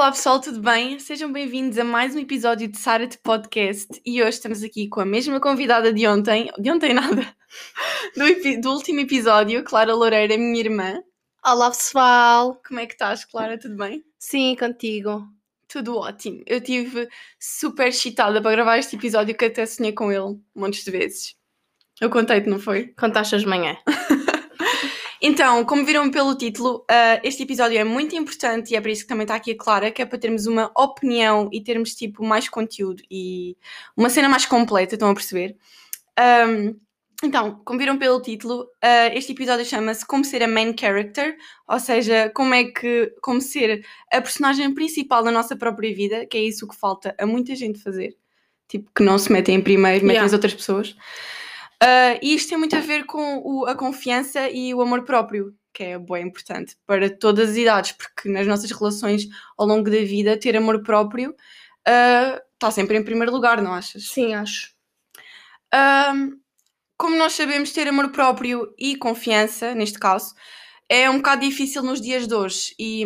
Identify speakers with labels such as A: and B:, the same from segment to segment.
A: Olá pessoal, tudo bem? Sejam bem-vindos a mais um episódio de Sarah Podcast e hoje estamos aqui com a mesma convidada de ontem, de ontem nada, do, do último episódio, Clara Loureira, minha irmã.
B: Olá pessoal!
A: Como é que estás, Clara? Tudo bem?
B: Sim, contigo.
A: Tudo ótimo. Eu estive super excitada para gravar este episódio que até sonhei com ele montes de vezes. Eu contei-te, não foi?
B: Contaste de manhã.
A: Então, como viram pelo título, uh, este episódio é muito importante e é para isso que também está aqui a Clara, que é para termos uma opinião e termos tipo mais conteúdo e uma cena mais completa, estão a perceber? Um, então, como viram pelo título, uh, este episódio chama-se Como Ser a Main Character, ou seja, como é que, como ser a personagem principal da nossa própria vida, que é isso que falta a muita gente fazer, tipo, que não se metem em primeiro, metem yeah. as outras pessoas. Uh, e isto tem muito a ver com o, a confiança e o amor próprio, que é bem importante para todas as idades, porque nas nossas relações ao longo da vida, ter amor próprio está uh, sempre em primeiro lugar, não achas?
B: Sim, acho.
A: Uh, como nós sabemos, ter amor próprio e confiança, neste caso, é um bocado difícil nos dias de hoje. E,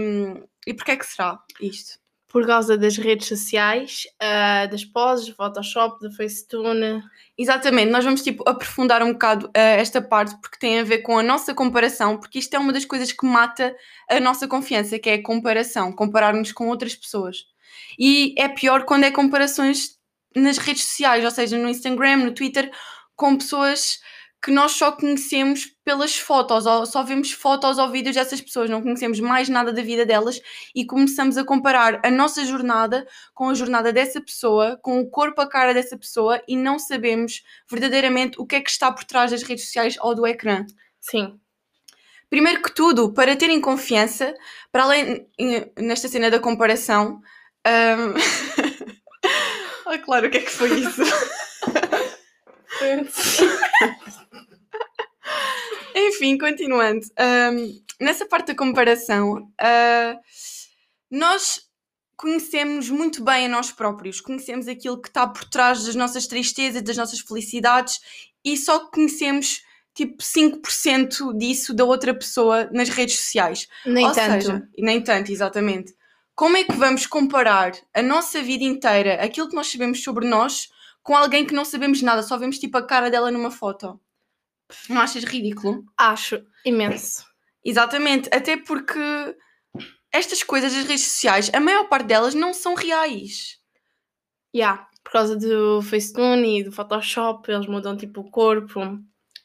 A: e porquê é que será isto?
B: Por causa das redes sociais, uh, das poses, do Photoshop, do Facetune.
A: Exatamente, nós vamos tipo aprofundar um bocado uh, esta parte porque tem a ver com a nossa comparação, porque isto é uma das coisas que mata a nossa confiança, que é a comparação, compararmos com outras pessoas. E é pior quando é comparações nas redes sociais, ou seja, no Instagram, no Twitter, com pessoas que nós só conhecemos pelas fotos, ou só vemos fotos ou vídeos dessas pessoas, não conhecemos mais nada da vida delas e começamos a comparar a nossa jornada com a jornada dessa pessoa, com o corpo, a cara dessa pessoa e não sabemos verdadeiramente o que é que está por trás das redes sociais ou do ecrã.
B: Sim.
A: Primeiro que tudo, para terem confiança, para além nesta cena da comparação. Um... ah, claro, o que é que foi isso? Enfim, continuando. Um, nessa parte da comparação, uh, nós conhecemos muito bem a nós próprios, conhecemos aquilo que está por trás das nossas tristezas, das nossas felicidades e só conhecemos tipo 5% disso da outra pessoa nas redes sociais.
B: Nem Ou tanto. Seja,
A: nem tanto, exatamente. Como é que vamos comparar a nossa vida inteira, aquilo que nós sabemos sobre nós, com alguém que não sabemos nada, só vemos tipo a cara dela numa foto. Não achas ridículo?
B: Acho imenso.
A: Exatamente, até porque estas coisas das redes sociais, a maior parte delas não são reais.
B: Já, yeah, por causa do Facetune e do Photoshop, eles mudam tipo o corpo.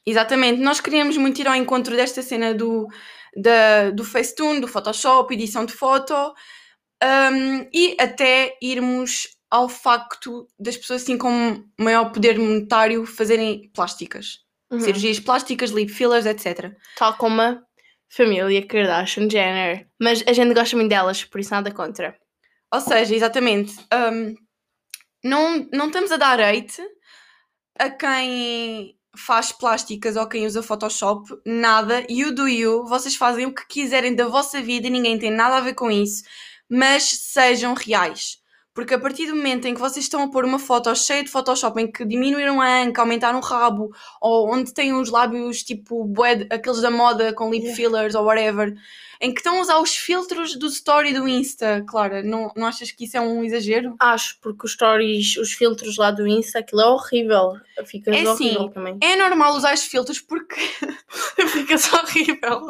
A: Exatamente, nós queríamos muito ir ao encontro desta cena do, da, do Facetune, do Photoshop, edição de foto, um, e até irmos ao facto das pessoas assim com maior poder monetário fazerem plásticas. Uhum. Cirurgias plásticas, lip fillers, etc.
B: Tal como a família Kardashian Jenner. Mas a gente gosta muito delas, por isso nada contra.
A: Ou seja, exatamente, um, não, não estamos a dar hate a quem faz plásticas ou quem usa Photoshop, nada, you do you, vocês fazem o que quiserem da vossa vida, ninguém tem nada a ver com isso, mas sejam reais. Porque a partir do momento em que vocês estão a pôr uma foto cheia de Photoshop em que diminuíram a anca, aumentaram o rabo, ou onde têm os lábios tipo bué, aqueles da moda com lip fillers ou whatever, em que estão a usar os filtros do story do Insta, Clara, não, não achas que isso é um exagero?
B: Acho, porque os stories, os filtros lá do Insta, aquilo é horrível. Fica é horrível sim, também.
A: É normal usar os filtros porque
B: fica horrível.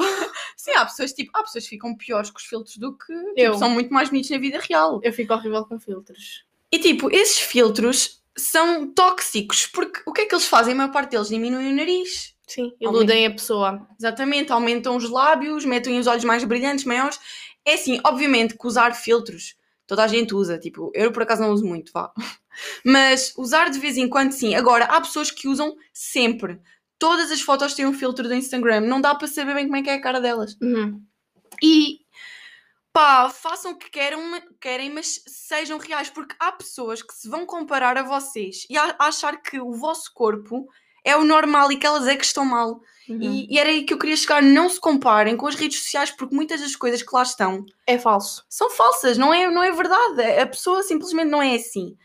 A: Sim, há pessoas tipo, há pessoas que ficam piores com os filtros do que tipo, são muito mais bonitos na vida real.
B: Eu fico horrível com filtros.
A: E tipo, esses filtros são tóxicos, porque o que é que eles fazem? A maior parte deles diminuem o nariz.
B: Sim, iludem a pessoa.
A: Exatamente, aumentam os lábios, metem os olhos mais brilhantes, maiores. É assim, obviamente que usar filtros toda a gente usa, tipo, eu por acaso não uso muito, vá. Mas usar de vez em quando sim. Agora, há pessoas que usam sempre. Todas as fotos têm um filtro do Instagram, não dá para saber bem como é que é a cara delas.
B: Uhum.
A: E pá, façam o que querem, querem, mas sejam reais, porque há pessoas que se vão comparar a vocês e a achar que o vosso corpo é o normal e que elas é que estão mal. Uhum. E, e, era aí que eu queria chegar. Não se comparem com as redes sociais, porque muitas das coisas que lá estão
B: é falso.
A: São falsas, não é, não é verdade. A pessoa simplesmente não é assim.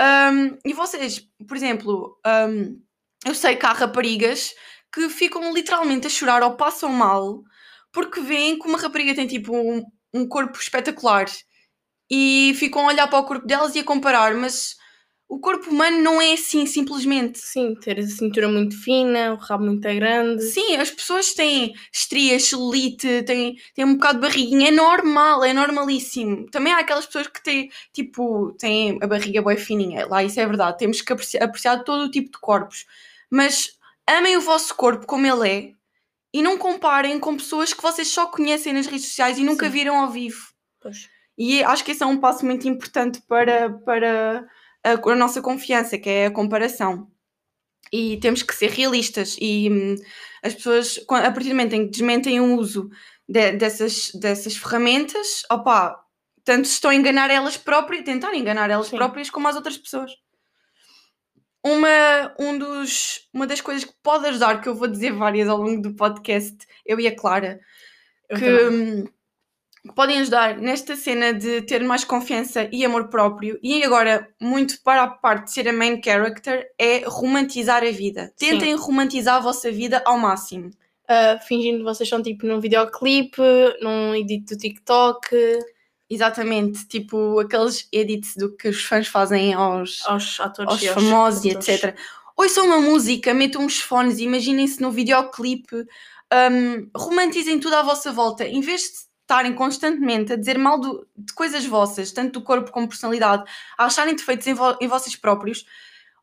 A: Um, e vocês, por exemplo, um, eu sei que há raparigas que ficam literalmente a chorar ou passam mal porque veem que uma rapariga tem tipo um, um corpo espetacular e ficam a olhar para o corpo delas e a comparar, mas o corpo humano não é assim simplesmente.
B: Sim, ter a cintura muito fina, o rabo muito grande.
A: Sim, as pessoas têm estrias, celulite, têm, têm um bocado de barriguinha, é normal, é normalíssimo. Também há aquelas pessoas que têm, tipo, têm a barriga bem fininha, lá isso é verdade, temos que apreciar, apreciar todo o tipo de corpos. Mas amem o vosso corpo como ele é e não comparem com pessoas que vocês só conhecem nas redes sociais e nunca
B: Sim.
A: viram ao vivo.
B: Pois.
A: E acho que esse é um passo muito importante para, para a, a nossa confiança, que é a comparação. E temos que ser realistas. E hum, as pessoas, a partir do momento em que desmentem o uso de- dessas, dessas ferramentas, opá, tanto estão a enganar elas próprias, tentar enganar elas
B: Sim.
A: próprias, como as outras pessoas. Uma, um dos, uma das coisas que pode ajudar, que eu vou dizer várias ao longo do podcast, eu e a Clara,
B: Eu
A: que,
B: também.
A: Que podem ajudar nesta cena de ter mais confiança e amor próprio e agora muito para a parte de ser a main character é romantizar a vida.
B: Sim.
A: Tentem romantizar a vossa vida ao máximo.
B: Ah, fingindo que vocês são tipo num videoclipe, num edit do TikTok,
A: Exatamente, tipo aqueles edits do que os fãs fazem aos,
B: aos atores
A: aos famosos e etc. Ouçam uma música, metam uns fones, imaginem-se no videoclipe, hum, romantizem tudo à vossa volta, em vez de estarem constantemente a dizer mal do- de coisas vossas, tanto do corpo como personalidade, a acharem defeitos em, vo- em vocês próprios,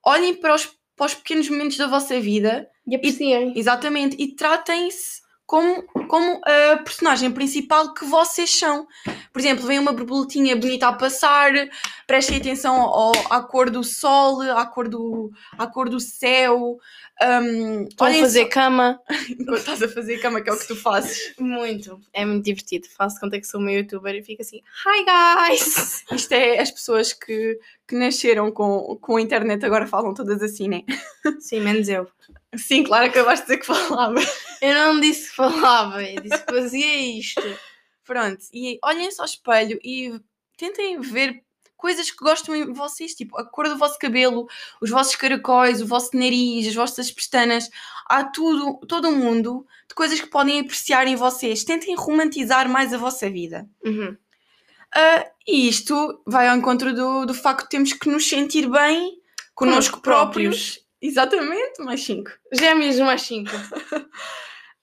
A: olhem para os, para os pequenos momentos da vossa vida,
B: E apreciem.
A: exatamente, e tratem-se como, como a personagem principal que vocês são. Por exemplo, vem uma borboletinha bonita a passar, prestem atenção ao, à cor do sol, à cor do, à cor do céu.
B: Estão a fazer
A: só-
B: cama.
A: enquanto estás a fazer cama, que é o que tu fazes.
B: Muito. É muito divertido. Faço conta que sou uma youtuber e fico assim, hi guys!
A: Isto é as pessoas que, que nasceram com, com a internet agora falam todas assim, né?
B: Sim, menos eu.
A: Sim, claro, acabaste de dizer que falava.
B: Eu não disse que falava, eu disse que fazia isto.
A: Pronto, e olhem-se ao espelho e tentem ver coisas que gostam em vocês, tipo a cor do vosso cabelo, os vossos caracóis, o vosso nariz, as vossas pestanas. Há tudo, todo um mundo de coisas que podem apreciar em vocês. Tentem romantizar mais a vossa vida.
B: Uhum.
A: Ah, e isto vai ao encontro do, do facto de termos que nos sentir bem connosco
B: Connosco
A: próprios. Exatamente, mais cinco.
B: Gêmeos mais 5.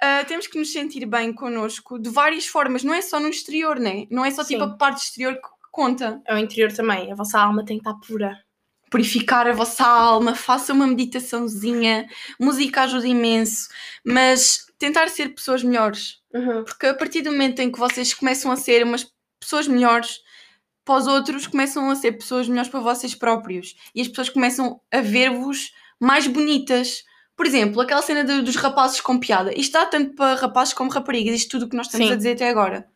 A: Uh, temos que nos sentir bem connosco de várias formas, não é só no exterior, né? Não é só tipo
B: Sim.
A: a parte exterior que conta.
B: É o interior também. A vossa alma tem que estar pura.
A: Purificar a vossa alma, faça uma meditaçãozinha, música ajuda imenso, mas tentar ser pessoas melhores,
B: Uhum.
A: porque a partir do momento em que vocês começam a ser umas pessoas melhores para os outros, começam a ser pessoas melhores para vocês próprios e as pessoas começam a ver-vos mais bonitas. Por exemplo, aquela cena do- dos rapazes com piada. Isto dá tanto para rapazes como raparigas, isto tudo o que nós estamos
B: Sim.
A: a dizer até agora.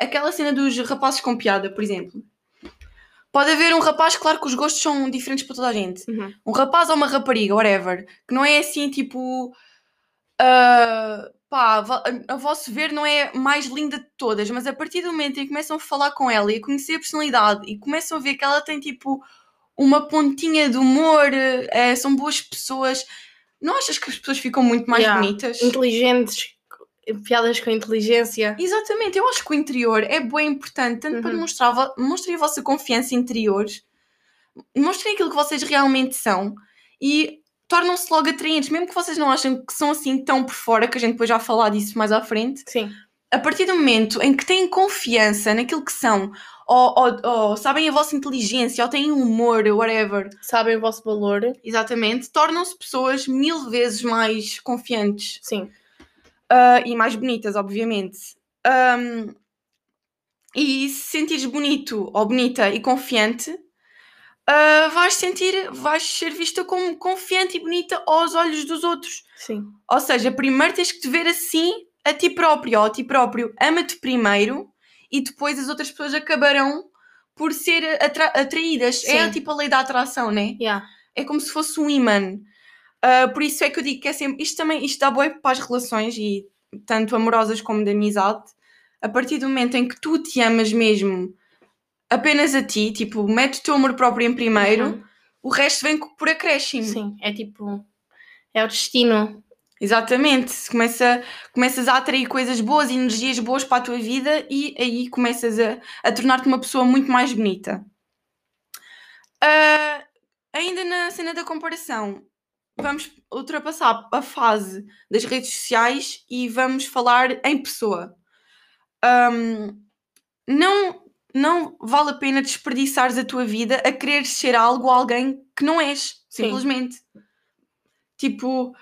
A: Aquela cena dos rapazes com piada, por exemplo. Pode haver um rapaz, claro que os gostos são diferentes para toda a gente.
B: Uhum.
A: Um rapaz ou uma rapariga, whatever, que não é assim tipo. ah, pá, a vosso ver não é mais linda de todas, mas a partir do momento em que começam a falar com ela e a conhecer a personalidade e começam a ver que ela tem tipo uma pontinha de humor, eh, são boas pessoas, não achas que as pessoas ficam muito mais
B: Yeah.
A: bonitas?
B: Inteligentes, piadas com inteligência.
A: Exatamente, eu acho que o interior é bem importante, tanto para
B: Uhum.
A: demonstrar, vo- mostrem a vossa confiança interior, mostrem aquilo que vocês realmente são e tornam-se logo atraentes, mesmo que vocês não achem que são assim tão por fora, que a gente depois já falar disso mais à frente,
B: Sim.
A: A partir do momento em que têm confiança naquilo que são, ou, ou- ou sabem a vossa inteligência, ou têm humor, whatever,
B: Sabem o vosso valor.
A: exatamente, tornam-se pessoas mil vezes mais confiantes.
B: Sim.
A: Ah, e mais bonitas, obviamente. Ahm, e se sentires bonito ou bonita e confiante, ah, vais sentir, vais ser vista como confiante e bonita aos olhos dos outros.
B: Sim.
A: Ou seja, primeiro tens que te ver assim a ti próprio ou a ti próprio. Ama-te primeiro e depois as outras pessoas acabarão por ser atra- atraídas. É
B: Sim.
A: tipo a lei da atração, né?
B: Yeah.
A: é como se fosse um imã. Ah, por isso é que eu digo que é sempre. Isto também isto dá boi para as relações, e tanto amorosas como de amizade. A partir do momento em que tu te amas mesmo apenas a ti, tipo, mete o teu amor próprio em primeiro,
B: Uhum.
A: o resto vem por acréscimo.
B: Sim. É tipo. É o destino.
A: Exatamente, começa, começas a atrair coisas boas, energias boas para a tua vida e aí começas a, a tornar-te uma pessoa muito mais bonita. Uh, ainda na cena da comparação, vamos ultrapassar a fase das redes sociais e vamos falar em pessoa. Um, não, não vale a pena desperdiçares a tua vida a querer ser algo ou alguém que não és, simplesmente. Sim. Tipo,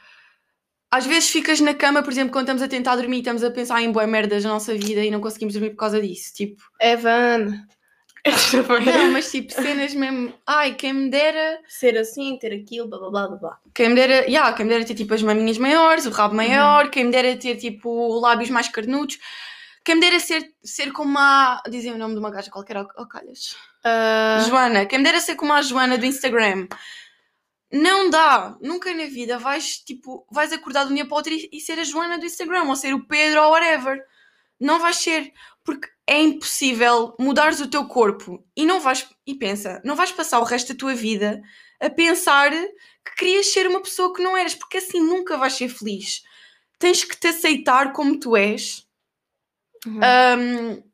A: às vezes ficas na cama, por exemplo, quando estamos a tentar dormir, estamos a pensar em boas merdas da nossa vida e não conseguimos dormir por causa disso. Tipo,
B: Evan.
A: não, mas tipo, cenas mesmo. Ai, quem me dera.
B: Ser assim, ter aquilo, blá blá blá blá.
A: Quem me dera, yeah, quem me dera ter tipo as maminhas maiores, o rabo maior, uhum. quem me dera ter tipo lábios mais carnudos. Quem me dera ser, ser como a. Dizem o nome de uma gaja qualquer, ao, ao calhas. Uh... Joana. Quem me dera ser como a Joana do Instagram. Não dá, nunca na vida vais tipo, vais acordar de um dia para o outro e, ser a Joana do Instagram, ou ser o Pedro ou whatever. Não vais ser, porque é impossível mudares o teu corpo e não vais, e pensa, não vais passar o resto da tua vida a pensar que querias ser uma pessoa que não eras, porque assim nunca vais ser feliz. Tens que te aceitar como tu és. Uhum. Um,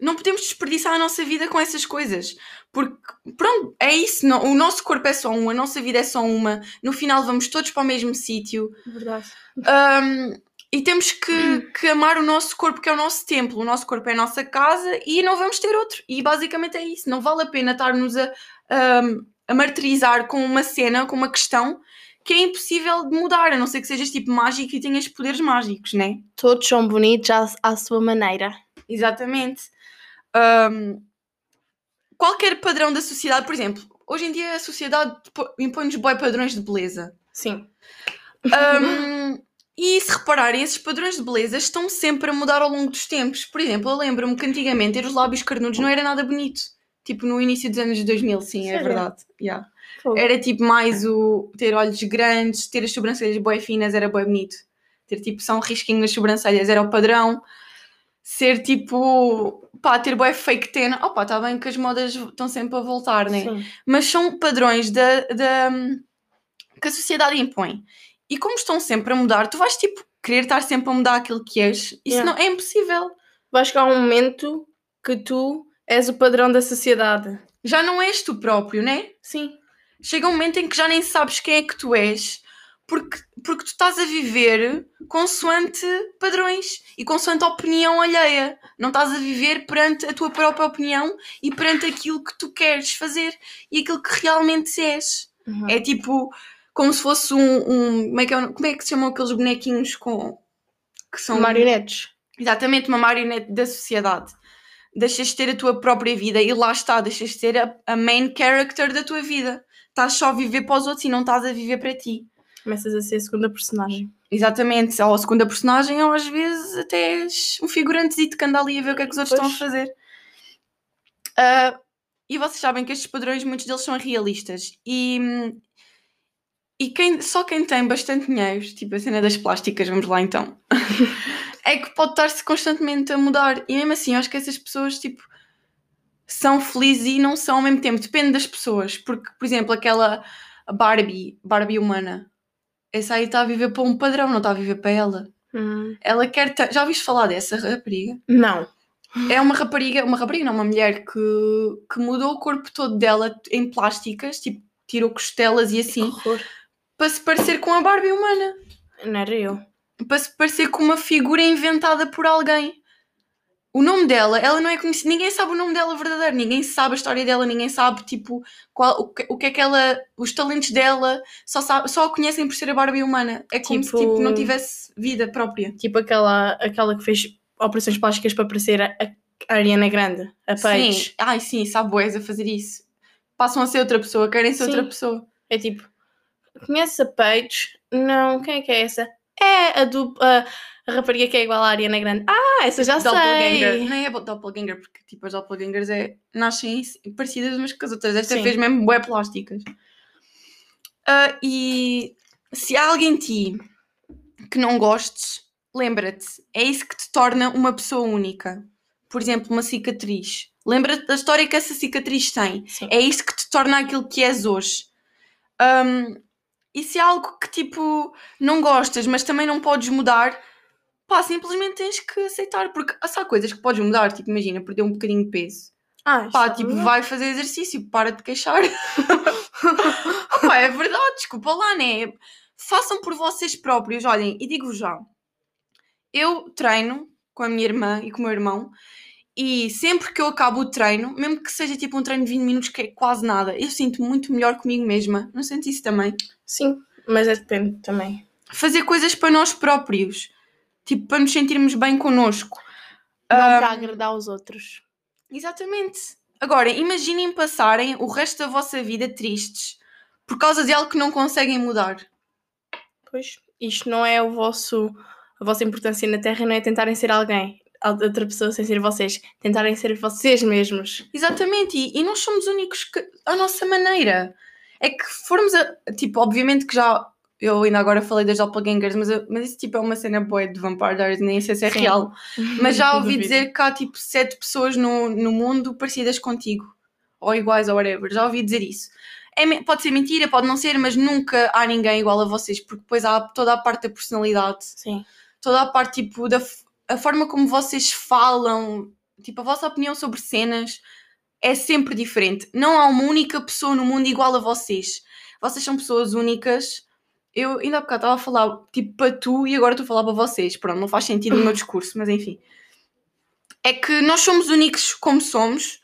A: não podemos desperdiçar a nossa vida com essas coisas. Porque, pronto, é isso. Não, o nosso corpo é só um, a nossa vida é só uma. No final vamos todos para o mesmo sítio.
B: Verdade.
A: Um, e temos que, que, amar o nosso corpo, que é o nosso templo. O nosso corpo é a nossa casa e não vamos ter outro. E basicamente é isso. Não vale a pena estar-nos a, a, a martirizar com uma cena, com uma questão que é impossível de mudar, a não ser que sejas tipo mágico e tenhas poderes mágicos, né?
B: Todos são bonitos à, à sua maneira.
A: Exatamente. Um, qualquer padrão da sociedade, por exemplo, hoje em dia a sociedade impõe-nos boi padrões de beleza.
B: Sim.
A: Um, e se repararem, esses padrões de beleza estão sempre a mudar ao longo dos tempos. Por exemplo, eu lembro-me que antigamente ter os lábios carnudos não era nada bonito. Tipo, no início dos anos 2000, sim, Sério? é verdade. Yeah. Era tipo mais o ter olhos grandes, ter as sobrancelhas bem finas era bem bonito. Ter tipo só um risquinho nas sobrancelhas era o padrão ser tipo, pá, ter boé fake ten, opá, está bem que as modas estão sempre a voltar, né? Sim. Mas são padrões da, da, que a sociedade impõe. E como estão sempre a mudar, tu vais tipo querer estar sempre a mudar aquilo que és. Isso yeah. não é impossível.
B: Vai chegar um momento que tu és o padrão da sociedade.
A: Já não és tu próprio, né?
B: Sim.
A: Chega um momento em que já nem sabes quem é que tu és porque, porque tu estás a viver consoante padrões e consoante a opinião alheia. Não estás a viver perante a tua própria opinião e perante aquilo que tu queres fazer e aquilo que realmente és. Uhum. É tipo como se fosse um. um como, é que é, como é que se chamam aqueles bonequinhos com.
B: que são. Marionetes.
A: Exatamente, uma marionete da sociedade. Deixas de ter a tua própria vida e lá está, deixas de ter a, a main character da tua vida. Estás só a viver para os outros e não estás a viver para ti
B: começas a ser a segunda personagem.
A: Exatamente, ou a segunda personagem, ou às vezes até és um figurante que anda ali a ver o que é que os outros pois. estão a fazer. Uh, e vocês sabem que estes padrões, muitos deles são realistas. E, e quem, só quem tem bastante dinheiro, tipo a cena das plásticas, vamos lá então, é que pode estar-se constantemente a mudar. E mesmo assim, eu acho que essas pessoas, tipo, são felizes e não são ao mesmo tempo. Depende das pessoas. Porque, por exemplo, aquela Barbie, Barbie humana, essa aí está a viver para um padrão, não está a viver para ela. Hum. Ela quer. Já ouviste falar dessa rapariga?
B: Não.
A: É uma rapariga, uma rapariga, não, uma mulher que, que mudou o corpo todo dela em plásticas, tipo, tirou costelas e assim, para se parecer com a Barbie humana.
B: Não era eu.
A: Para se parecer com uma figura inventada por alguém o nome dela, ela não é conhecida, ninguém sabe o nome dela verdadeiro, ninguém sabe a história dela, ninguém sabe tipo qual, o, que, o que é que ela, os talentos dela, só, sabe, só a conhecem por ser a Barbie humana. É como tipo, se tipo, não tivesse vida própria.
B: Tipo aquela, aquela que fez operações plásticas para parecer a, a Ariana Grande, a Paige.
A: Sim, ai sim, sabe boas a fazer isso. Passam a ser outra pessoa, querem ser sim. outra pessoa.
B: É tipo, conhece a Paige? Não, quem é que é essa? É a dupla a rapariga que é igual à Ariana Grande. Ah, essa já sei.
A: Não é doppelganger, porque tipo as doppelgangers é, nascem parecidas umas com as outras. Esta Sim. fez mesmo bué plásticas. Uh, e se há alguém em ti que não gostes, lembra-te, é isso que te torna uma pessoa única. Por exemplo, uma cicatriz. Lembra-te da história que essa cicatriz tem. Sim. É isso que te torna aquilo que és hoje. Um, E se é algo que tipo não gostas, mas também não podes mudar, pá, simplesmente tens que aceitar, porque há coisas que podes mudar, tipo, imagina, perder um bocadinho de peso.
B: Ah,
A: Pá,
B: está
A: tipo,
B: bem.
A: vai fazer exercício, para de queixar. Pá, é verdade, desculpa lá, né? Façam por vocês próprios, olhem, e digo-vos já, eu treino com a minha irmã e com o meu irmão, e sempre que eu acabo o treino, mesmo que seja tipo um treino de 20 minutos, que é quase nada, eu sinto muito melhor comigo mesma. Não sentes isso também?
B: Sim, mas é depende também.
A: Fazer coisas para nós próprios, tipo, para nos sentirmos bem connosco.
B: Não
A: Ah,
B: para agradar os outros.
A: Exatamente. Agora, imaginem passarem o resto da vossa vida tristes por causa de algo que não conseguem mudar.
B: Pois, isto não é o vosso, a vossa importância na Terra, não é tentarem ser alguém, a outra pessoa sem ser vocês, tentarem ser vocês mesmos.
A: Exatamente, e, e nós somos únicos que, à nossa maneira. É que formos a. Tipo, obviamente que já. Eu ainda agora falei das doppelgangers, mas, eu- mas isso tipo é uma cena boa de Vampire Diaries, nem sei se é
B: Sim.
A: real. Mas já ouvi dizer que há tipo sete pessoas no, no mundo parecidas contigo. Ou iguais ou whatever. Já ouvi dizer isso. É pode ser mentira, pode não ser, mas nunca há ninguém igual a vocês, porque depois há toda a parte da personalidade,
B: Sim,
A: toda a parte tipo da a forma como vocês falam, tipo a vossa opinião sobre cenas é sempre diferente. Não há uma única pessoa no mundo igual a vocês. Vocês são pessoas únicas. Eu ainda há bocado estava a falar tipo para tu e agora estou a falar para vocês. Pronto, não faz sentido o meu discurso, mas enfim. É que nós somos únicos como somos.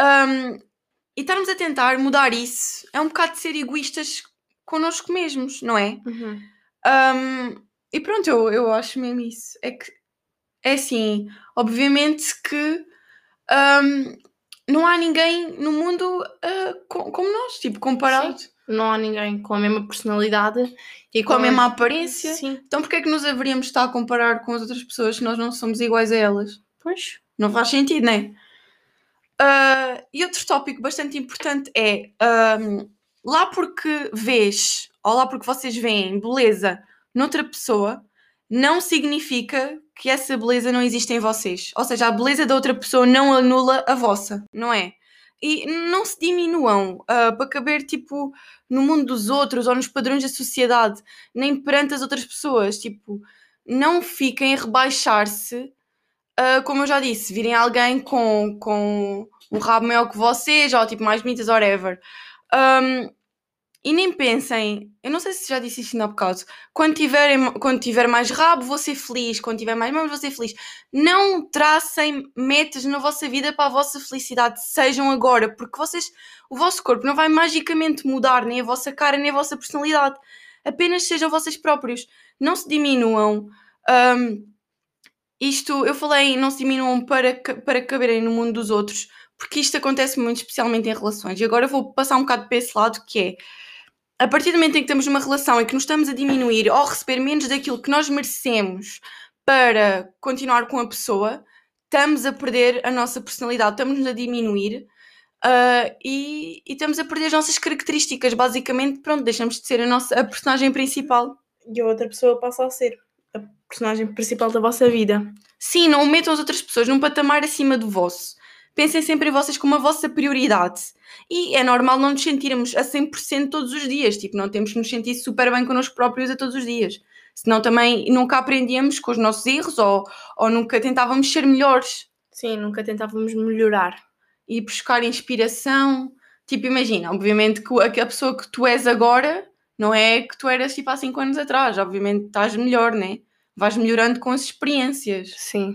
A: hum, e estarmos a tentar mudar isso é um bocado de ser egoístas connosco mesmos, não é?
B: Uhum.
A: Um, e pronto, eu, eu acho mesmo isso. É que é assim, obviamente que um, não há ninguém no mundo uh, co- como nós, tipo, comparado
B: não há ninguém com a mesma personalidade e
A: com a mesma aparência.
B: Sim,
A: Então porquê é que nos haveríamos de estar a comparar com as outras pessoas se nós não somos iguais a elas?
B: pois.
A: Não faz sentido, não é? Ah, e outro tópico bastante importante é ahm, lá porque vês, ou lá porque vocês veem beleza noutra pessoa, não significa que essa beleza não existe em vocês. Ou seja, a beleza da outra pessoa não anula a vossa, não é? E não se diminuam ah, para caber tipo no mundo dos outros ou nos padrões da sociedade, nem perante as outras pessoas. Tipo, não fiquem a rebaixar-se Uh, como eu já disse, virem alguém com, com um rabo maior que vocês, ou tipo mais bonitas, whatever. Um, e nem pensem, eu não sei se já disse isto há bocado, quando, tiverem, quando tiver mais rabo vou ser feliz, quando tiver mais mãos vou ser feliz. Não tracem metas na vossa vida para a vossa felicidade, sejam agora, porque vocês, o vosso corpo não vai magicamente mudar, nem a vossa cara, nem a vossa personalidade. Apenas sejam vocês próprios. Não se diminuam. Um, isto, eu falei, não se diminuam para, para caberem no mundo dos outros, porque isto acontece muito especialmente em relações. E agora vou passar um bocado para esse lado, que é, a partir do momento em que temos uma relação e que nos estamos a diminuir ou receber menos daquilo que nós merecemos para continuar com a pessoa, estamos a perder a nossa personalidade, estamos-nos a diminuir ah, e, e estamos a perder as nossas características. Basicamente, pronto, deixamos de ser a, nossa, a personagem principal.
B: E a outra pessoa passa a ser a personagem principal da vossa vida.
A: Sim, não metam as outras pessoas num patamar acima do vosso. Pensem sempre em vocês como a vossa prioridade. E é normal não nos sentirmos a 100% todos os dias. Tipo, não temos que nos sentir super bem connosco próprios a todos os dias. Senão também nunca aprendíamos com os nossos erros ou, ou nunca tentávamos ser melhores
B: Sim, nunca tentávamos melhorar.
A: e buscar inspiração. Tipo, imagina, obviamente que a, pessoa que tu és agora não é que tu eras tipo há 5 anos atrás. Obviamente estás melhor, né? Vais melhorando com as experiências.
B: Sim.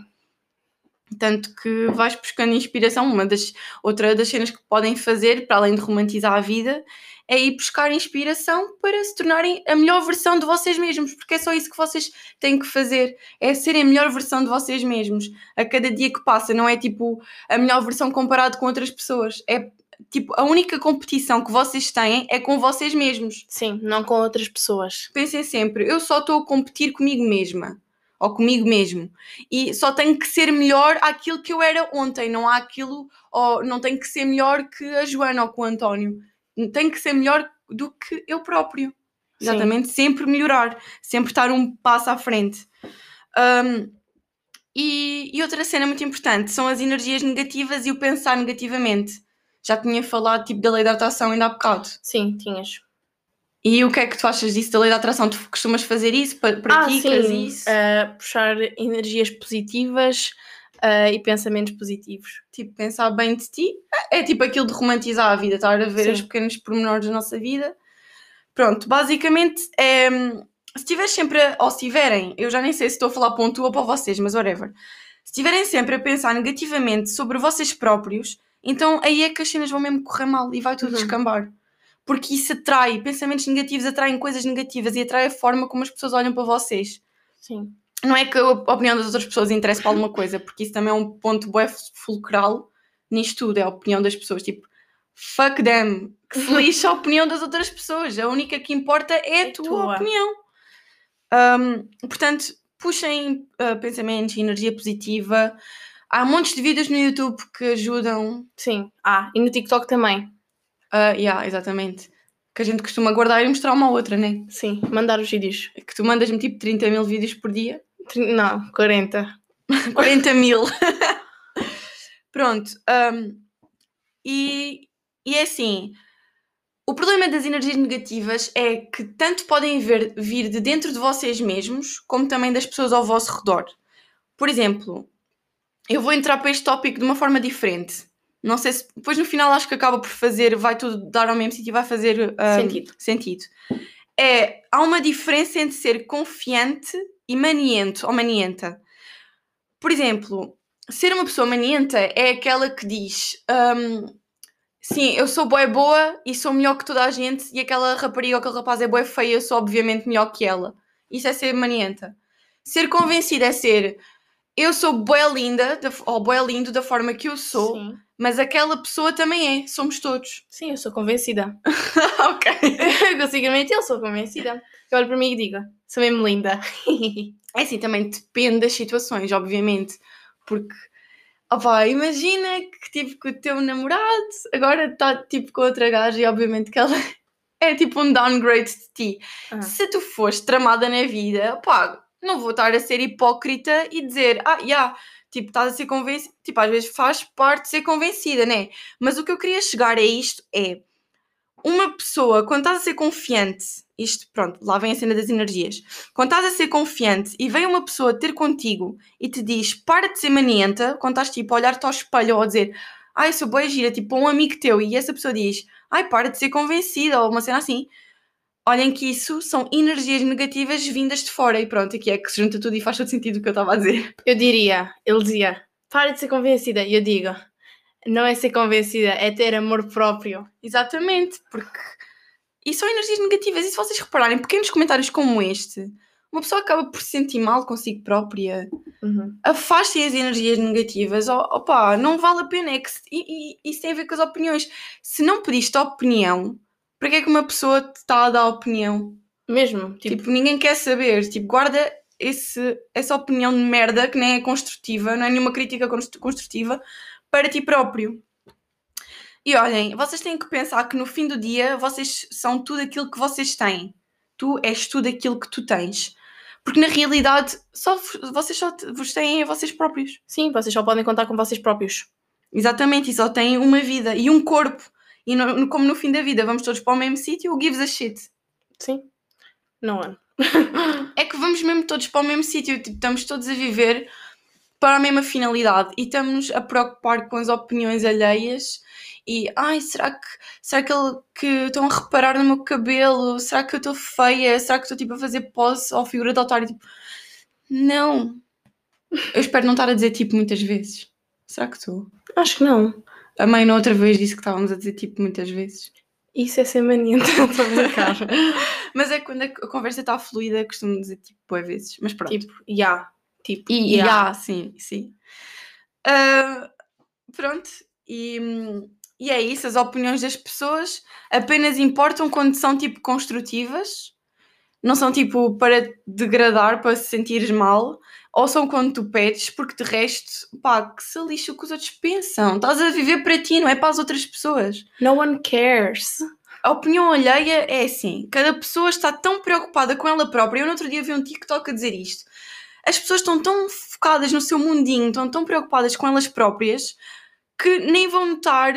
A: Tanto que vais buscando inspiração. Uma das, outra das cenas que podem fazer, para além de romantizar a vida, é ir buscar inspiração para se tornarem a melhor versão de vocês mesmos, porque é só isso que vocês têm que fazer, é serem a melhor versão de vocês mesmos. A cada dia que passa, não é tipo a melhor versão comparado com outras pessoas. É tipo, a única competição que vocês têm é com vocês mesmos.
B: Sim, não com outras pessoas.
A: Pensem sempre, eu só estou a competir comigo mesma ou comigo mesmo e só tenho que ser melhor àquilo que eu era ontem, não há aquilo, ou não tenho que ser melhor que a Joana ou que o António, tenho que ser melhor do que eu próprio.
B: Sim.
A: Exatamente, sempre melhorar, sempre estar um passo à frente. Um, e, e outra cena muito importante são as energias negativas e o pensar negativamente. Já tinha falado tipo da lei da atração ainda há bocado.
B: Sim, tinhas.
A: E o que é que tu achas disso da lei da atração? Tu costumas fazer isso? Pa- Praticas
B: ah, sim.
A: isso?
B: Uh, puxar energias positivas uh, e pensamentos positivos.
A: Tipo, pensar bem de ti. É é tipo aquilo de romantizar a vida, estar a ver
B: Sim.
A: os pequenos pormenores da nossa vida. Pronto, basicamente, é, se tiveres sempre, a- ou se tiverem, eu já nem sei se estou a falar para um tu ou para vocês, mas whatever. Se estiverem sempre a pensar negativamente sobre vocês próprios, então aí é que as cenas vão mesmo correr mal e vai tudo
B: Uhum.
A: descambar. Porque isso atrai, pensamentos negativos atraem coisas negativas e atrai a forma como as pessoas olham para vocês.
B: Sim.
A: Não é que a opinião das outras pessoas interesse para alguma coisa, porque isso também é um ponto bué fulcral nisto tudo, é a opinião das pessoas. Tipo, fuck them, que se lixa a opinião das outras pessoas. A única que importa é a
B: É
A: tua,
B: tua.
A: opinião. Um, portanto, puxem uh, pensamentos e energia positiva. Há montes de vídeos no YouTube que ajudam.
B: Sim. Ah, e no TikTok também.
A: Uh, yeah, exatamente. Que a gente costuma guardar e mostrar uma à outra, né?
B: Sim. Mandar os vídeos.
A: Que tu mandas-me tipo 30 mil vídeos por dia.
B: Não, 40.
A: 40 mil. Pronto. um, e, e é assim. O problema das energias negativas é que tanto podem ver- vir de dentro de vocês mesmos, como também das pessoas ao vosso redor. Por exemplo, eu vou entrar para este tópico de uma forma diferente. Não sei se depois no final acho que acaba por fazer, vai tudo dar ao mesmo sítio e vai fazer um,
B: Sentido.
A: sentido. É, há uma diferença entre ser confiante e maniento ou manienta. Por exemplo, ser uma pessoa manienta é aquela que diz: hum, Sim, eu sou boa boa e sou melhor que toda a gente, e aquela rapariga ou aquele rapaz é boa feia, eu sou obviamente melhor que ela. Isso é ser manienta. Ser convencida é ser: Eu sou boa linda, da- ou boa lindo da forma que eu sou,
B: Sim.
A: Mas aquela pessoa também é, somos todos.
B: Sim, eu sou convencida.
A: ok.
B: eu consigo mentir, eu sou convencida. Eu olho para mim e digo, sou mesmo linda.
A: É assim, também depende das situações, obviamente. Porque, opá, imagina que tipo que o teu namorado agora está tipo com outra gaja e obviamente que ela é tipo um downgrade de ti.
B: Ah.
A: Se tu fores tramada na vida, pá, não vou estar a ser hipócrita e dizer, ah, já, tipo, estás a ser convencida. Tipo, às vezes faz parte de ser convencida, né? Mas o que eu queria chegar a isto é uma pessoa, quando estás a ser confiante, isto, pronto, lá vem a cena das energias. Quando estás a ser confiante e vem uma pessoa ter contigo e te diz para de ser manienta, quando estás tipo a olhar-te ao espelho ou a dizer ai, sou boa gira, tipo um amigo teu, e essa pessoa diz ai, para de ser convencida ou uma cena assim, olhem que isso são energias negativas vindas de fora e pronto, aqui é que se junta tudo e faz todo sentido o que eu estava a dizer.
B: Eu diria, ele dizia, para de ser convencida. E eu digo, não é ser convencida, é ter amor próprio.
A: Exatamente, porque. E são energias negativas. E se vocês repararem, pequenos comentários como este, uma pessoa acaba por se sentir mal consigo própria.
B: Uhum.
A: Afastem as energias negativas. Oh, opá, não vale a pena. É que se- e, e isso tem a ver com as opiniões. Se não pediste opinião, para que é que uma pessoa te está a dar opinião?
B: Mesmo, tipo,
A: Tipo, ninguém quer saber. Tipo, guarda esse, essa opinião de merda que nem é construtiva, não é nenhuma crítica constru- construtiva para ti próprio. E olhem, vocês têm que pensar que no fim do dia vocês são tudo aquilo que vocês têm. Tu és tudo aquilo que tu tens. Porque na realidade só, vocês só vos têm a vocês próprios.
B: sim, vocês só podem contar com vocês próprios.
A: Exatamente, e só têm uma vida e um corpo. E no- como no fim da vida vamos todos para o mesmo sítio, who gives a shit?
B: Sim. Não é?
A: é que vamos mesmo todos para o mesmo sítio, tipo, estamos todos a viver para a mesma finalidade e estamos a preocupar com as opiniões alheias e ai, será que será que, ele, que estão a reparar no meu cabelo? Será que eu estou feia? Será que estou tipo a fazer pose ou figura de altar? Tipo, não. Eu espero não estar a dizer tipo muitas vezes. Será que estou?
B: Acho que não.
A: A mãe na outra vez disse que estávamos a dizer tipo muitas vezes.
B: Isso é ser manienta, estou a brincar.
A: Mas é quando a conversa está fluida, costumo dizer tipo boas vezes. Mas pronto.
B: tipo, já. Tipo,
A: E,
B: ya.
A: ah, sim, sim. Ah, pronto, e, e é isso. As opiniões das pessoas apenas importam quando são tipo construtivas, não são tipo para degradar, para se sentires mal, ou são quando tu pedes, porque de resto, pá, que se lixa o que os outros pensam. Estás a viver para ti, não é para as outras pessoas.
B: No one cares.
A: A opinião alheia é assim: cada pessoa está tão preocupada com ela própria. Eu no outro dia vi um TikTok a dizer isto. As pessoas estão tão focadas no seu mundinho, estão tão preocupadas com elas próprias que nem vão notar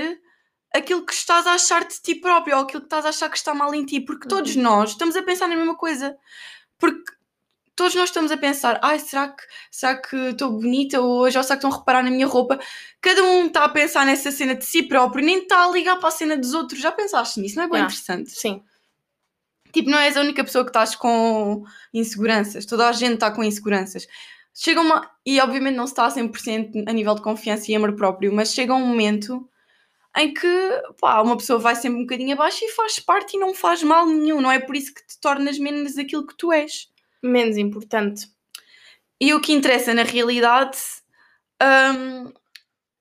A: aquilo que estás a achar de ti próprio ou aquilo que estás a achar que está mal em ti, porque todos
B: Uhum.
A: nós estamos a pensar na mesma coisa. Porque todos nós estamos a pensar, ai, será que será que estou bonita hoje? Ou será que estão a reparar na minha roupa? Cada um está a pensar nessa cena de si próprio, nem está a ligar para a cena dos outros. Já pensaste nisso? Não é bem
B: Yeah.
A: interessante?
B: Sim.
A: Tipo, não és a única pessoa que estás com inseguranças. Toda a gente está com inseguranças. Chega uma. E obviamente não se está a 100% a nível de confiança e amor próprio, mas chega um momento em que pá, uma pessoa vai sempre um bocadinho abaixo e faz parte e não faz mal nenhum. Não é por isso que te tornas menos aquilo que tu és.
B: Menos importante.
A: E o que interessa na realidade hum,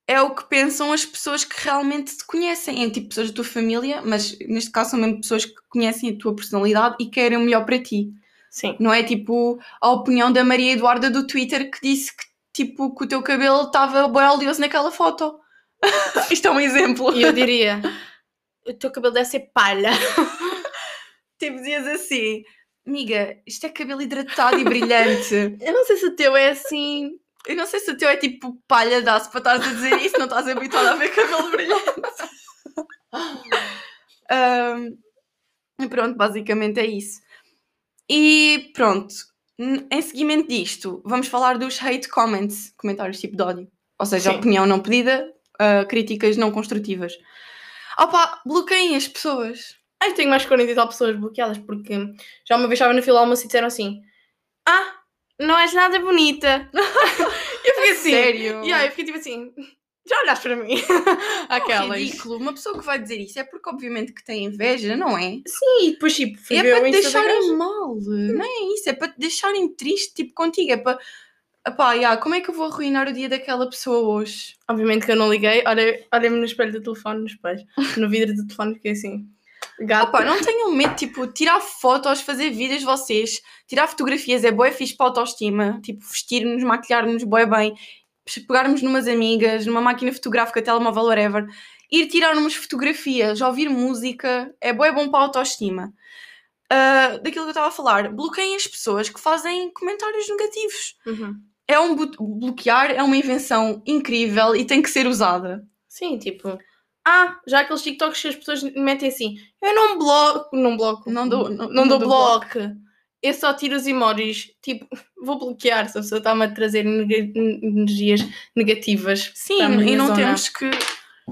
A: é o que pensam as pessoas que realmente te conhecem. É tipo pessoas da tua família, mas neste caso são mesmo pessoas que conhecem a tua personalidade e querem o melhor para ti.
B: Sim.
A: Não é tipo a opinião da Maria Eduarda do Twitter que disse que tipo que o teu cabelo estava bem oleoso naquela foto. Isto é um exemplo.
B: E eu diria: o teu cabelo deve ser palha.
A: Tipo, dizias assim, amiga, isto é cabelo hidratado e brilhante.
B: Eu não sei se o teu é assim.
A: Eu não sei se o teu é tipo palha dá-se para estás a dizer isso, não estás habituado a ver cabelo brilhante. E pronto, basicamente é isso. E pronto, em seguimento disto, vamos falar dos hate comments, comentários tipo de ódio. Ou seja,
B: Sim.
A: opinião não pedida, ah, críticas não construtivas. Opa, bloqueiem as pessoas.
B: Ai, tenho mais 40 e tal pessoas bloqueadas porque já uma vez estava na fila almoço e disseram assim: Ah, não és nada bonita. eu fiquei assim.
A: Sério?
B: E aí eu fiquei tipo assim: Já olhaste para mim?
A: É
B: Aquelas.
A: ridículo. Uma pessoa que vai dizer isso é porque obviamente que tem inveja, não é?
B: Sim, e depois tipo,
A: é para te deixarem mal, não é isso, é para te deixarem triste, tipo, contigo, é para... Epá, já, como é que eu vou arruinar o dia daquela pessoa hoje?
B: Obviamente que eu não liguei, olhei-me no espelho do telefone, no espelho, no vidro do telefone, fiquei assim. Gato.
A: Opa, não tenham medo, tipo, tirar fotos, fazer vídeos de vocês, tirar fotografias, é boa fixe para a autoestima, tipo, vestir-nos, maquilhar-nos, boé bem, pegarmos numas amigas, numa máquina fotográfica, telemóvel, whatever, ir tirar umas fotografias, ouvir música, é bué bom para a autoestima. Ah, daquilo que eu estava a falar, bloqueiem as pessoas que fazem comentários negativos.
B: Uhum.
A: é um bloquear é uma invenção incrível e tem que ser usada.
B: Sim, tipo. Ah, já aqueles TikToks que as pessoas metem assim, eu não bloco, não bloco,
A: Não dou-
B: não,
A: não-
B: dou
A: dou
B: bloco. Eu só tiro os emojis, tipo, vou bloquear se a pessoa está-me a trazer nega- energias negativas.
A: Sim, e não
B: zona.
A: temos que.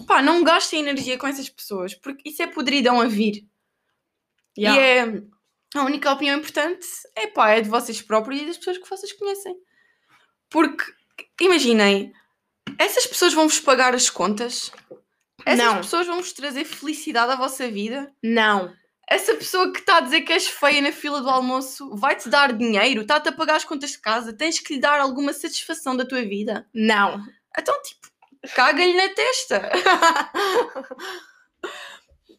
A: Pá, não gastem energia com essas pessoas, porque isso é podridão a vir.
B: Yeah.
A: E é. A única opinião importante é pá, é de vocês próprios e das pessoas que vocês conhecem. Porque, imaginem, essas pessoas vão-vos pagar as contas, essas
B: Não.
A: pessoas vão-vos trazer felicidade à vossa vida.
B: Não.
A: Essa pessoa que está a dizer que és feia na fila do almoço vai-te dar dinheiro, está-te a pagar as contas de casa, tens que lhe dar alguma satisfação da tua vida.
B: Não.
A: Então, tipo, caga-lhe na testa.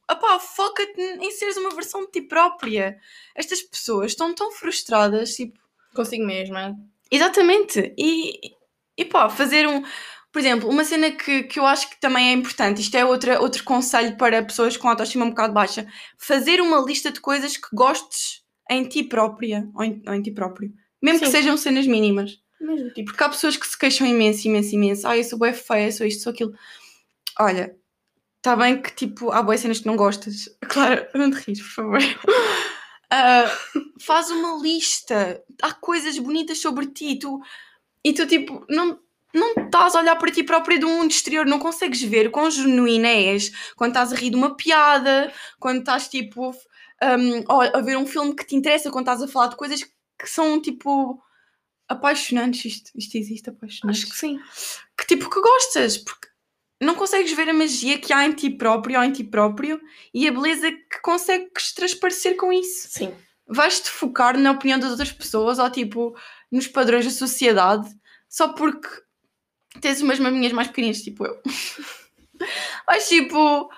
A: Apá, foca-te em seres uma versão de ti própria. Estas pessoas estão tão frustradas, tipo,
B: Consigo mesmo, é?
A: exatamente. E, e pá, fazer um. Por exemplo, uma cena que, que eu acho que também é importante, isto é outra, outro conselho para pessoas com autoestima um bocado baixa: fazer uma lista de coisas que gostes em ti própria, ou em, ou em ti próprio, mesmo que
B: Sim.
A: sejam cenas mínimas.
B: Mesmo, tipo.
A: Porque há pessoas que se queixam imenso, imenso, imenso. Ah, eu sou bem feia, sou isto, sou aquilo. Olha, está bem que tipo, há boas cenas que não gostas. Claro, não te rires, por favor. Ah, faz uma lista. Há coisas bonitas sobre ti. Tu, e tu, tipo, não, não estás a olhar para ti própria do mundo exterior. Não consegues ver quão genuína és quando estás a rir de uma piada, quando estás, tipo, um, a ver um filme que te interessa, quando estás a falar de coisas que são, tipo, apaixonantes. Isto, isto existe, apaixonantes
B: Acho que sim.
A: que tipo que gostas, porque não consegues ver a magia que há em ti próprio ou em ti próprio e a beleza que consegues transparecer com isso.
B: Sim.
A: Vais-te focar na opinião das outras pessoas ou tipo nos padrões da sociedade só porque tens umas maminhas mais pequeninas, tipo eu. Vais tipo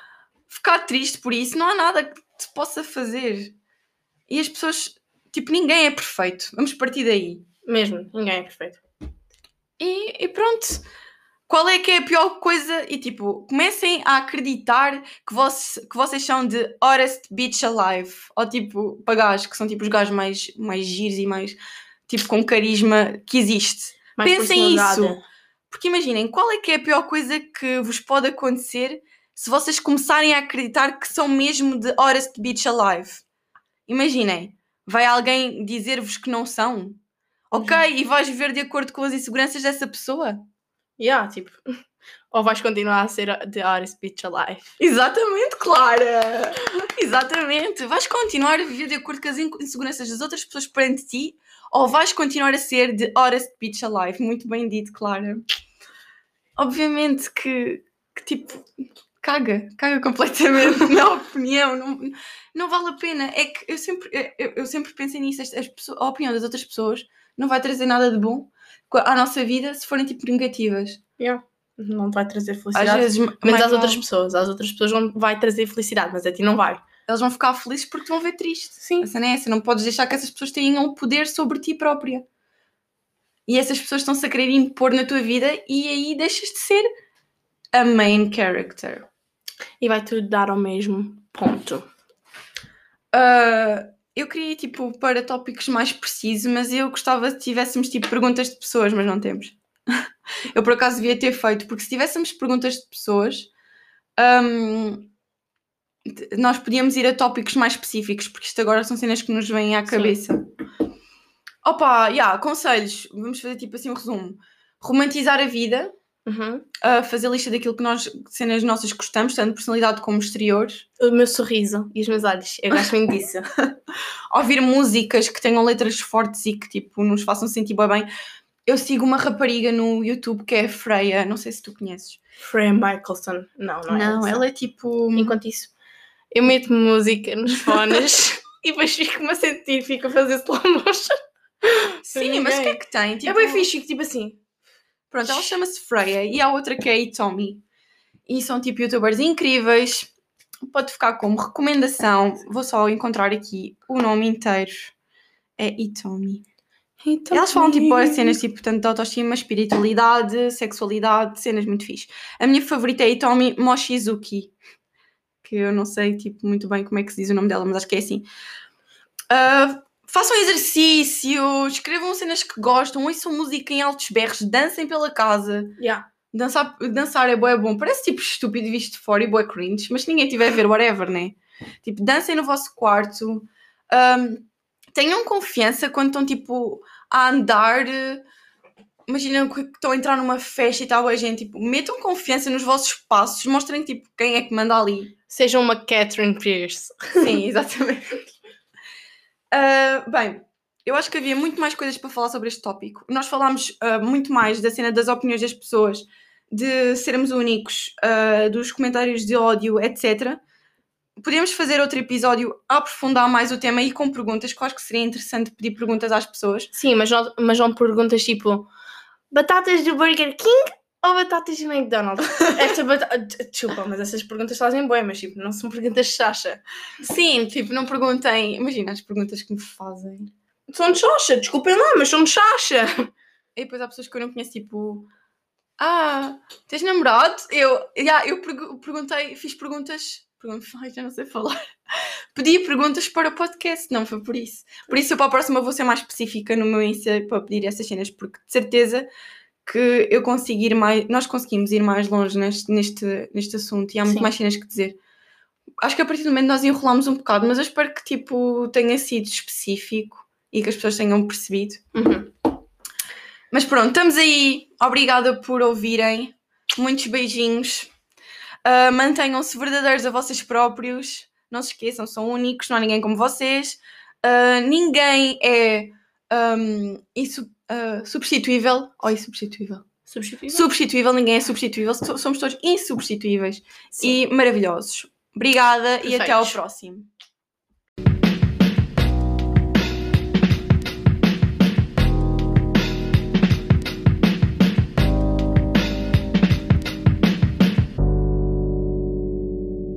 A: ficar triste por isso, não há nada que te possa fazer. E as pessoas, tipo, ninguém é perfeito. Vamos partir daí.
B: Mesmo. Ninguém é perfeito.
A: E, e pronto. Qual é que é a pior coisa? E tipo, comecem a acreditar que, vocês que vocês são de hottest bitch alive. Ou tipo, gajos, que são tipo os gajos mais, mais giros e mais tipo com carisma que existe.
B: Mais
A: Pensem isso. Porque imaginem, qual é que é a pior coisa que vos pode acontecer se vocês começarem a acreditar que são mesmo the hottest bitch alive. Imaginem, vai alguém dizer-vos que não são? Ok, e vais viver de acordo com as inseguranças dessa pessoa?
B: Yeah, tipo. Ou vais continuar a ser the hottest bitch alive.
A: Exatamente, Clara! Exatamente. Vais continuar a viver de acordo com as in- inseguranças das outras pessoas perante ti ou vais continuar a ser the hottest bitch alive? Muito bem dito, Clara. Obviamente que, que tipo, caga, caga completamente na opinião, não, não vale a pena. É que eu sempre, eu, eu sempre pensei nisso, as, as pessoas- a opinião das outras pessoas não vai trazer nada de bom à nossa vida se forem tipo negativas.
B: Yeah. Não vai trazer
A: Às
B: felicidade.
A: vezes,
B: Menos
A: mais
B: às outras
A: vale-
B: pessoas. Às outras pessoas não vai trazer felicidade, mas a ti não vai.
A: eles vão ficar felizes porque te vão ver triste.
B: Sim.
A: A cena é essa, não podes deixar que essas pessoas tenham poder sobre ti própria. E essas pessoas estão-se a querer impor na tua vida e aí deixas de ser a main character.
B: E vai tudo dar ao mesmo ponto.
A: Ah, eu queria, tipo, para tópicos mais precisos, mas eu gostava que tivéssemos, tipo, perguntas de pessoas, mas não temos. eu, por acaso, devia ter feito, porque se tivéssemos perguntas de pessoas, t- nós podíamos ir a tópicos mais específicos, porque isto agora são cenas que nos vêm à
B: Sim.
A: cabeça. Opa, yeah, conselhos. Vamos fazer, tipo, assim, um resumo. Romantizar a vida,
B: Uhum.
A: ah, fazer lista daquilo que nós, cenas nossas que gostamos, tanto personalidade como exterior.
B: O meu sorriso e os meus olhos. Eu gosto muito disso.
A: ouvir músicas que tenham letras fortes e que tipo nos façam sentir bem. Eu sigo uma rapariga no YouTube que é a Freya, não sei se tu conheces.
B: Freya Michelson. Não, não é. essa.
A: ela é tipo.
B: Enquanto isso, eu meto música nos fones e depois fico-me a sentir, fico a fazer slow motion.
A: Sim, mas o que é que tem?
B: É
A: Tipo,
B: bem fixe, tipo assim.
A: Pronto, ela chama-se Freya e há outra que é a Itomi. E são tipo youtubers incríveis. Pode ficar como recomendação. Vou só encontrar aqui o nome inteiro. É Itomi.
B: Então,
A: Elas falam tipo boas cenas tipo tanto de autoestima, espiritualidade, sexualidade, cenas muito fixe. A minha favorita é a Itomi Mochizuki, que eu não sei tipo muito bem como é que se diz o nome dela, mas acho que é assim. Ah, façam exercício, escrevam cenas que gostam, ouçam música em altos berros, dancem pela casa.
B: Yeah.
A: Dançar, dançar é bué bom. Parece tipo estúpido visto de fora e bué cringe, mas ninguém tiver a ver, whatever, né? Tipo, dancem no vosso quarto. Ahm, tenham confiança quando estão tipo a andar. Imagina que estão a entrar numa festa e tal, a gente, tipo, metam confiança nos vossos passos, mostrem tipo quem é que manda ali.
B: Sejam uma Catherine Pierce.
A: Sim, exatamente. Ah, bem, eu acho que havia muito mais coisas para falar sobre este tópico. Nós falámos ah, muito mais da cena das opiniões das pessoas, de sermos únicos, ah, dos comentários de ódio, etc. Podemos fazer outro episódio aprofundar mais o tema e com perguntas, que acho que seria interessante pedir perguntas às pessoas.
B: Sim, mas não, mas não perguntas tipo batatas do Burger King ou batatas do McDonald's? Esta batata. Desculpa, mas essas perguntas fazem bem, mas tipo, não são perguntas de Sasha.
A: Sim, tipo, não perguntem. Imagina as perguntas que me fazem.
B: São de Sasha, desculpem lá, mas são de Sasha.
A: E depois há pessoas que eu não conheço, tipo, ah, tens namorado? Eu, yeah, eu pergu- perguntei, fiz perguntas, pergun- ai, já não sei falar. Pedi perguntas para o podcast, não foi por isso. Por isso, eu para a próxima vou ser mais específica no meu Insta para pedir essas cenas, porque de certeza que eu consigo ir mais, nós conseguimos ir mais longe neste, neste, neste assunto e há muito
B: Sim.
A: mais cenas que dizer. Acho que a partir do momento nós enrolamos um bocado, mas eu espero que tipo tenha sido específico e que as pessoas tenham percebido.
B: Uhum.
A: Mas pronto, estamos aí. Obrigada por ouvirem. Muitos beijinhos. Ah, Mantenham-se verdadeiros a vocês próprios. Não se esqueçam, são únicos, não há ninguém como vocês. Ah, ninguém é ahm, insu- ah, substituível. Ou insubstituível?
B: Substituível?
A: Substituível, ninguém é substituível. So- Somos todos insubstituíveis
B: Sim.
A: e maravilhosos. Obrigada e até ao próximo.